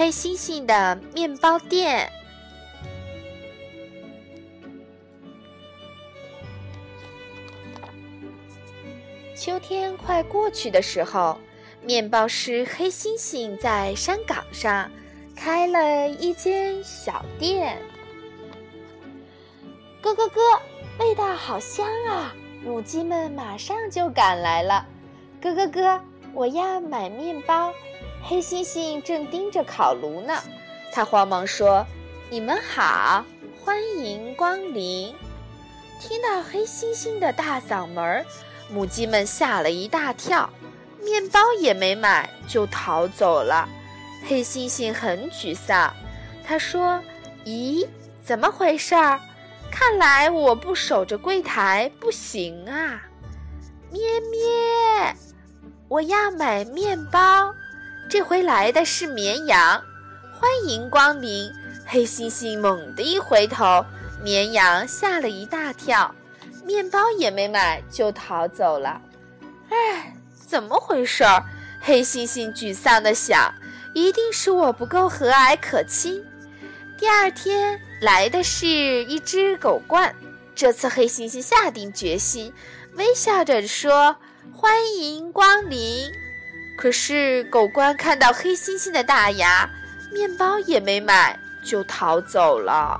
黑猩猩的面包店。秋天快过去的时候，面包师黑猩猩在山岗上开了一间小店。咯咯咯，味道好香啊！母鸡们马上就赶来了。咯咯咯，我要买面包。黑猩猩正盯着烤炉呢，他慌忙说：“你们好，欢迎光临。”听到黑猩猩的大嗓门儿。母鸡们吓了一大跳，面包也没买就逃走了。黑猩猩很沮丧，他说：“咦，怎么回事儿？看来我不守着柜台不行啊！”咩咩，我要买面包。这回来的是绵羊，欢迎光临。黑猩猩猛地一回头，绵羊吓了一大跳。面包也没买就逃走了，哎，怎么回事儿？黑猩猩沮丧地想：“一定是我不够和蔼可亲。”第二天来的是一只狗獾，这次黑猩猩下定决心，微笑着说：“欢迎光临。”可是狗官看到黑猩猩的大牙，面包也没买就逃走了。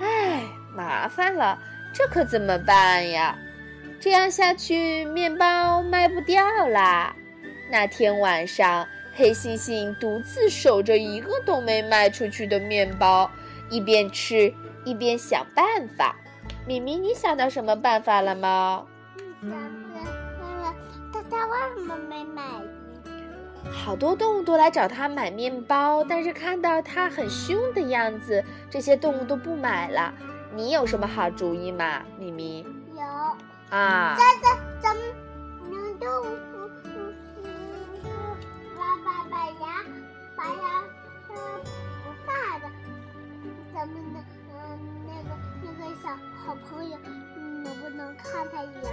哎，麻烦了。这可怎么办呀？这样下去，面包卖不掉啦。那天晚上，黑猩猩独自守着一个都没卖出去的面包，一边吃一边想办法。米米，你想到什么办法了吗？想着那个大家为什么没买？好多动物都来找他买面包，但是看到他很凶的样子，这些动物都不买了。你有什么好主意吗，咪咪？有啊。在这咱们能豆腐，把把把牙把牙呃不大的，咱们的嗯那个那个小好朋友能不能看看牙？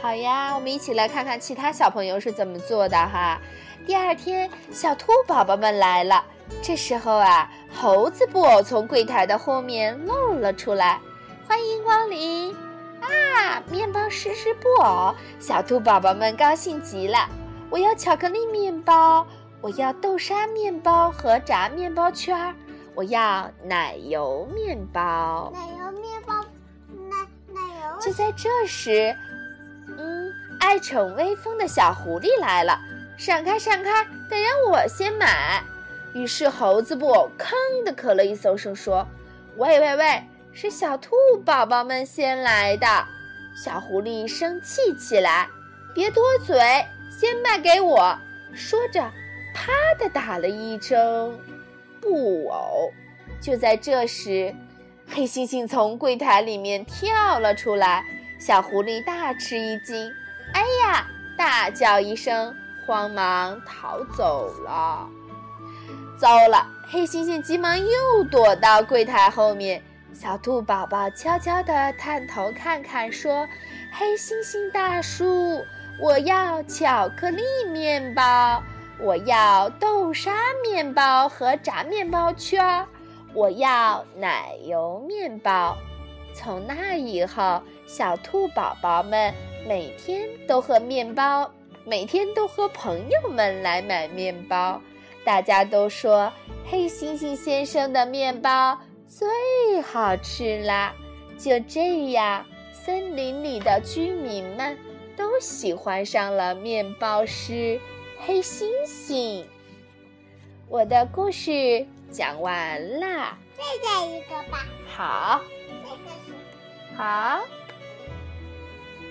好呀，我们一起来看看其他小朋友是怎么做的哈。第二天，小兔宝宝们来了。这时候啊，猴子布偶从柜台的后面露了出来，欢迎光临！啊，面包师是布偶，小兔宝宝们高兴极了。我要巧克力面包，我要豆沙面包和炸面包圈儿，我要奶油面包。奶油面包，奶奶油。就在这时，嗯，爱逞威风的小狐狸来了，闪开，闪开，得让我先买。于是猴子布偶吭的咳了一声，说：“喂喂喂，是小兔宝宝们先来的。”小狐狸生气起来：“别多嘴，先卖给我！”说着，啪的打了一声布偶。就在这时，黑猩猩从柜台里面跳了出来，小狐狸大吃一惊：“哎呀！”大叫一声，慌忙逃走了。糟了！黑猩猩急忙又躲到柜台后面。小兔宝宝悄悄地探头看看，说：“黑猩猩大叔，我要巧克力面包，我要豆沙面包和炸面包圈儿，我要奶油面包。”从那以后，小兔宝宝们每天都和面包，每天都和朋友们来买面包。大家都说黑猩猩先生的面包最好吃啦！就这样，森林里的居民们都喜欢上了面包师黑猩猩。我的故事讲完啦，再讲一个吧。好，这个是好。